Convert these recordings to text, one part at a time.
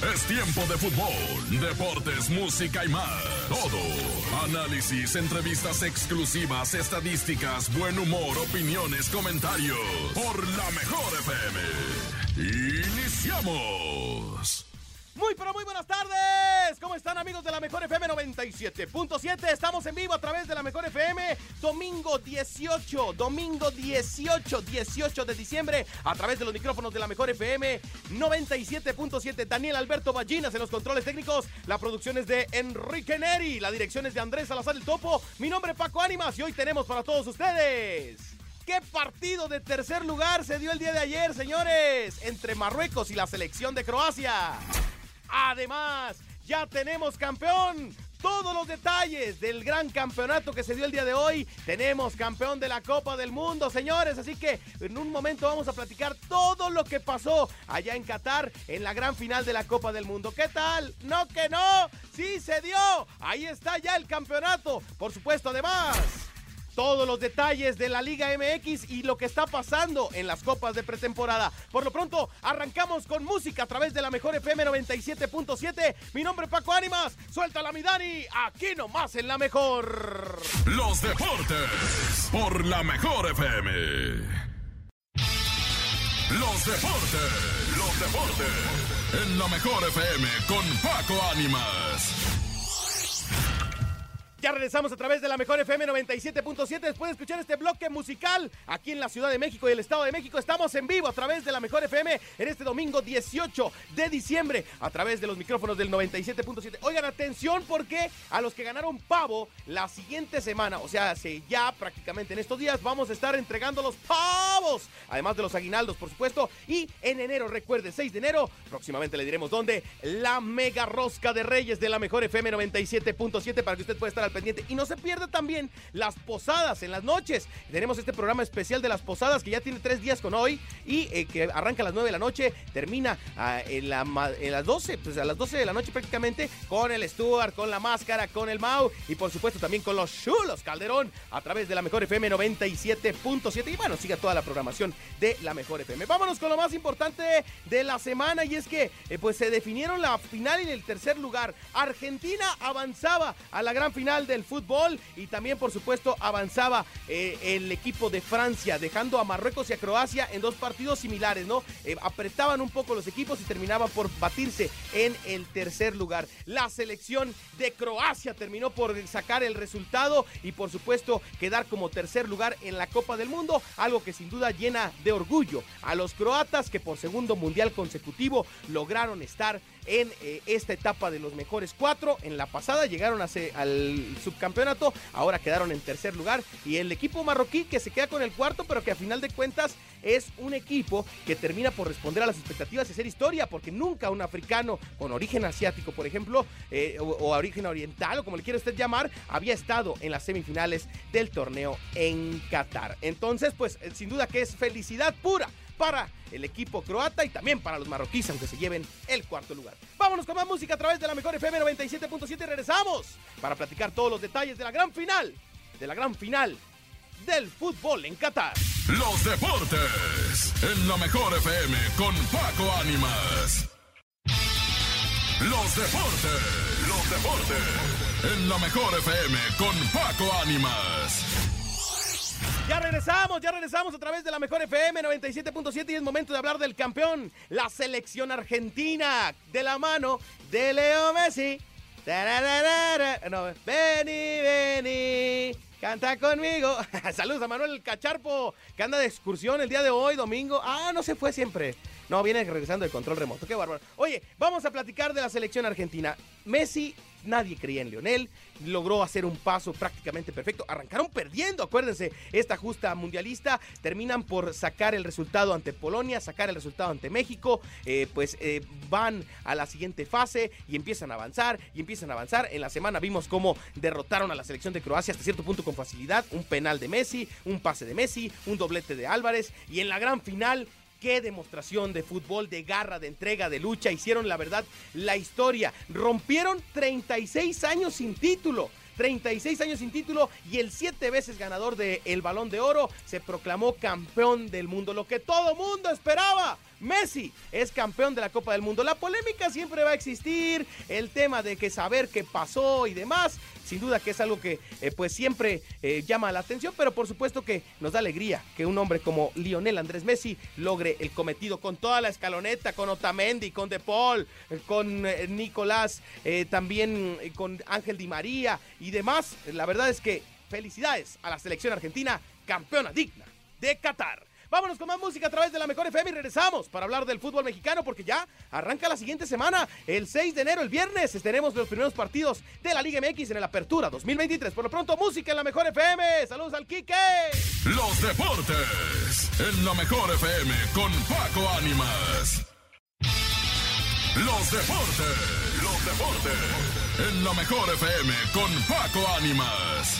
Es tiempo de fútbol, deportes, música y más. Todo. Análisis, entrevistas exclusivas, estadísticas, buen humor, opiniones, comentarios. Por la mejor FM. Iniciamos. Muy, pero muy buenas tardes. ¿Cómo están amigos de la Mejor FM 97.7? Estamos en vivo a través de la Mejor FM. Domingo 18, domingo 18, 18 de diciembre, a través de los micrófonos de la Mejor FM 97.7. Daniel Alberto Ballinas en los controles técnicos. La producción es de Enrique Neri. La dirección es de Andrés Salazar el Topo. Mi nombre es Paco Ánimas y hoy tenemos para todos ustedes. ¿Qué partido de tercer lugar se dio el día de ayer, señores? Entre Marruecos y la selección de Croacia. Además, ya tenemos campeón. Todos los detalles del gran campeonato que se dio el día de hoy. Tenemos campeón de la Copa del Mundo, señores. Así que en un momento vamos a platicar todo lo que pasó allá en Qatar en la gran final de la Copa del Mundo. ¿Qué tal? No que no. Sí se dio. Ahí está ya el campeonato. Por supuesto, además todos los detalles de la Liga MX y lo que está pasando en las copas de pretemporada. Por lo pronto, arrancamos con música a través de la mejor FM 97.7. Mi nombre es Paco Ánimas. Suelta la mi Dani. Aquí nomás en la mejor. Los deportes por la mejor FM. Los deportes, los deportes. En la mejor FM con Paco Ánimas. Ya regresamos a través de la mejor FM 97.7 después de escuchar este bloque musical aquí en la Ciudad de México y el Estado de México. Estamos en vivo a través de la mejor FM en este domingo 18 de diciembre a través de los micrófonos del 97.7. Oigan, atención porque a los que ganaron pavo la siguiente semana, o sea, hace ya prácticamente en estos días vamos a estar entregando los pavos, además de los aguinaldos, por supuesto. Y en enero, recuerde, 6 de enero, próximamente le diremos dónde, la mega rosca de Reyes de la mejor FM 97.7 para que usted pueda estar pendiente. Y no se pierda también las posadas en las noches. Tenemos este programa especial de las posadas que ya tiene tres días con hoy y eh, que arranca a las 9 de la noche, termina ah, en, la, en, las 12, pues a las 12 de la noche prácticamente con el Stuart, con la máscara, con el Mau y por supuesto también con los chulos Calderón a través de la Mejor FM 97.7 y bueno, siga toda la programación de la Mejor FM. Vámonos con lo más importante de la semana y es que eh, pues se definieron la final y el tercer lugar. Argentina avanzaba a la gran final del fútbol y también por supuesto avanzaba eh, el equipo de Francia dejando a Marruecos y a Croacia en dos partidos similares, ¿no? Eh, apretaban un poco los equipos y terminaban por batirse en el tercer lugar. La selección de Croacia terminó por sacar el resultado y por supuesto quedar como tercer lugar en la Copa del Mundo, algo que sin duda llena de orgullo a los croatas que por segundo mundial consecutivo lograron estar en eh, esta etapa de los mejores cuatro. En la pasada llegaron a al subcampeonato, ahora quedaron en tercer lugar. Y el equipo marroquí que se queda con el cuarto, pero que a final de cuentas es un equipo que termina por responder a las expectativas y hacer historia, porque nunca un africano con origen asiático, por ejemplo, eh, o, o, origen oriental, o como le quiera usted llamar, había estado en las semifinales del torneo en Qatar. Entonces, pues eh, sin duda que es felicidad pura para el equipo croata y también para los marroquíes, aunque se lleven el cuarto lugar. Vámonos con más música a través de la mejor FM 97.7 y regresamos para platicar todos los detalles de la gran final, de la gran final del fútbol en Qatar. Los deportes en la mejor FM con Paco Ánimas. Los deportes, los deportes en la mejor FM con Paco Ánimas. Ya regresamos, ya regresamos a través de la mejor FM 97.7 y es momento de hablar del campeón, la selección argentina, de la mano de Leo Messi. No, vení, vení, canta conmigo. Saludos a Manuel Cacharpo, que anda de excursión el día de hoy, domingo. Ah, no se fue siempre. No, viene regresando el control remoto. Qué bárbaro. Oye, vamos a platicar de la selección argentina. Messi, nadie creía en Lionel. Logró hacer un paso prácticamente perfecto. Arrancaron perdiendo, acuérdense, esta justa mundialista. Terminan por sacar el resultado ante Polonia, sacar el resultado ante México. Eh, pues eh, van a la siguiente fase y empiezan a avanzar y empiezan a avanzar. En la semana vimos cómo derrotaron a la selección de Croacia hasta cierto punto con facilidad. Un penal de Messi, un pase de Messi, un doblete de Álvarez. Y en la gran final Qué demostración de fútbol, de garra, de entrega, de lucha. Hicieron, la verdad, la historia. Rompieron 36 años sin título. 36 años sin título y el siete veces ganador del el Balón de Oro se proclamó campeón del mundo. Lo que todo mundo esperaba Messi es campeón de la Copa del Mundo. La polémica siempre va a existir, el tema de que saber qué pasó y demás, sin duda que es algo que eh, pues siempre eh, llama la atención, pero por supuesto que nos da alegría que un hombre como Lionel Andrés Messi logre el cometido con toda la escaloneta, con Otamendi, con De Paul, eh, con Nicolás, también con Ángel Di María y demás. La verdad es que felicidades a la selección argentina, campeona digna de Qatar. Vámonos con más música a través de la Mejor FM y regresamos para hablar del fútbol mexicano porque ya arranca la siguiente semana, el 6 de enero, el viernes, tenemos los primeros partidos de la Liga MX en el Apertura 2023. Por lo pronto, música en la Mejor FM. Saludos al Quique. Los deportes en la Mejor FM con Paco Ánimas. Los deportes, los deportes en la Mejor FM con Paco Ánimas.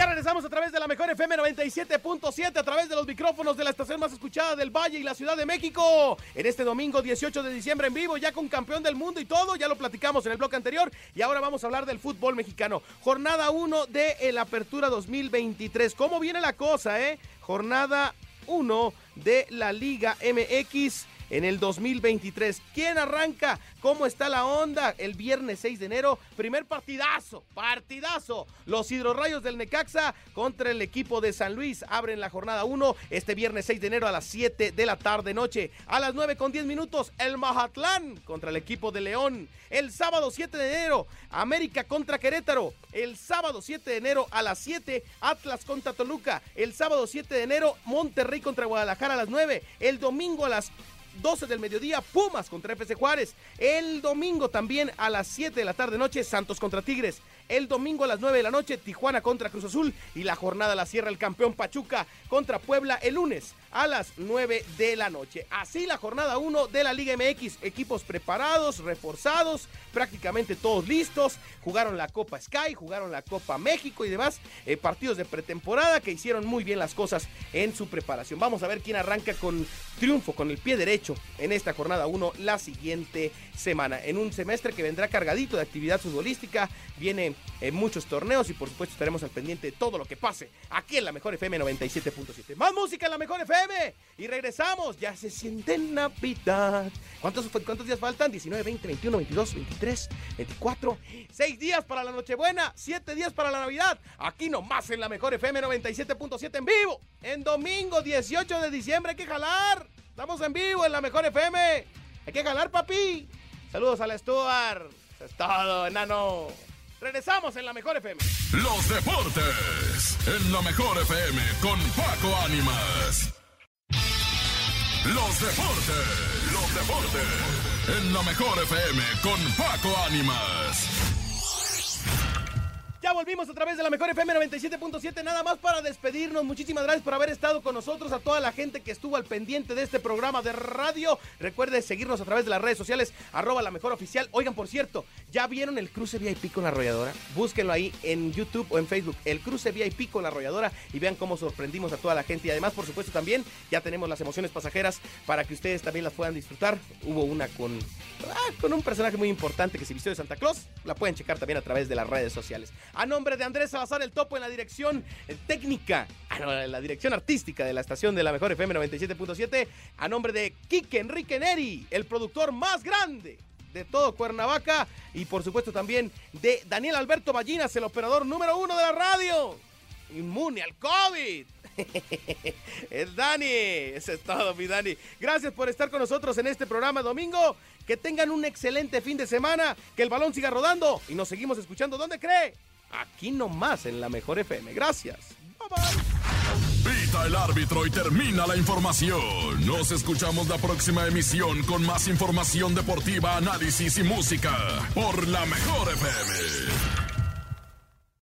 Ya regresamos a través de la mejor FM 97.7, a través de los micrófonos de la estación más escuchada del Valle y la Ciudad de México. En este domingo 18 de diciembre en vivo, ya con campeón del mundo y todo, ya lo platicamos en el bloque anterior. Y ahora vamos a hablar del fútbol mexicano. Jornada 1 de el Apertura 2023. ¿Cómo viene la cosa, eh? Jornada 1 de la Liga MX en el 2023. ¿Quién arranca? ¿Cómo está la onda? El viernes 6 de enero, primer partidazo, partidazo. Los hidrorrayos del Necaxa contra el equipo de San Luis abren la jornada 1 este viernes 6 de enero a las 7 de la tarde noche. A las 9 con 10 minutos, el Mazatlán contra el equipo de León. El sábado 7 de enero, América contra Querétaro. El sábado 7 de enero a las 7, Atlas contra Toluca. El sábado 7 de enero, Monterrey contra Guadalajara a las 9. El domingo a las 12 del mediodía, Pumas contra FC Juárez. El domingo también a las 7 de la tarde noche, Santos contra Tigres. El domingo a las 9 de la noche, Tijuana contra Cruz Azul. Y la jornada la cierra el campeón Pachuca contra Puebla el lunes a las 9 de la noche. Así la jornada 1 de la Liga MX. Equipos preparados, reforzados, prácticamente todos listos. Jugaron la Copa Sky, jugaron la Copa México y demás eh, partidos de pretemporada que hicieron muy bien las cosas en su preparación. Vamos a ver quién arranca con triunfo, con el pie derecho en esta jornada 1 la siguiente semana. En un semestre que vendrá cargadito de actividad futbolística, viene en muchos torneos y por supuesto estaremos al pendiente de todo lo que pase aquí en la Mejor FM 97.7. Más música en la Mejor FM y regresamos. Ya se siente Navidad. ¿Cuántos, ¿Cuántos días faltan? 19, 20, 21, 22, 23, 24. 6 días para la Nochebuena, 7 días para la Navidad. Aquí nomás en la Mejor FM 97.7 en vivo. En domingo 18 de diciembre hay que jalar. Estamos en vivo en la Mejor FM. Hay que jalar, papi. Saludos a la Stuart. es todo, enano. Regresamos en la Mejor FM. Los deportes en la Mejor FM con Paco Ánimas. Los deportes, los deportes en la Mejor FM con Paco Ánimas. Volvimos a través de la mejor FM 97.7. Nada más para despedirnos. Muchísimas gracias por haber estado con nosotros. A toda la gente que estuvo al pendiente de este programa de radio. Recuerde seguirnos a través de las redes sociales, arroba la mejor oficial. Oigan, por cierto, ¿ya vieron el cruce VIP con la arrolladora? Búsquenlo ahí en YouTube o en Facebook. El cruce VIP con la arrolladora y vean cómo sorprendimos a toda la gente. Y además, por supuesto, también ya tenemos las emociones pasajeras para que ustedes también las puedan disfrutar. Hubo una con, ah, con un personaje muy importante que se vistió de Santa Claus. La pueden checar también a través de las redes sociales a nombre de Andrés Salazar el Topo en la dirección eh, técnica, en la dirección artística de la estación de la mejor FM 97.7, a nombre de Quique Enrique Neri, el productor más grande de todo Cuernavaca y por supuesto también de Daniel Alberto Ballinas, el operador número uno de la radio, inmune al COVID. es Dani, eso es todo mi Dani. Gracias por estar con nosotros en este programa domingo. Que tengan un excelente fin de semana, que el balón siga rodando y nos seguimos escuchando. ¿Dónde cree? Aquí nomás en la mejor FM. Gracias. Bye bye. Pita el árbitro y termina la información. Nos escuchamos la próxima emisión con más información deportiva, análisis y música por la mejor FM.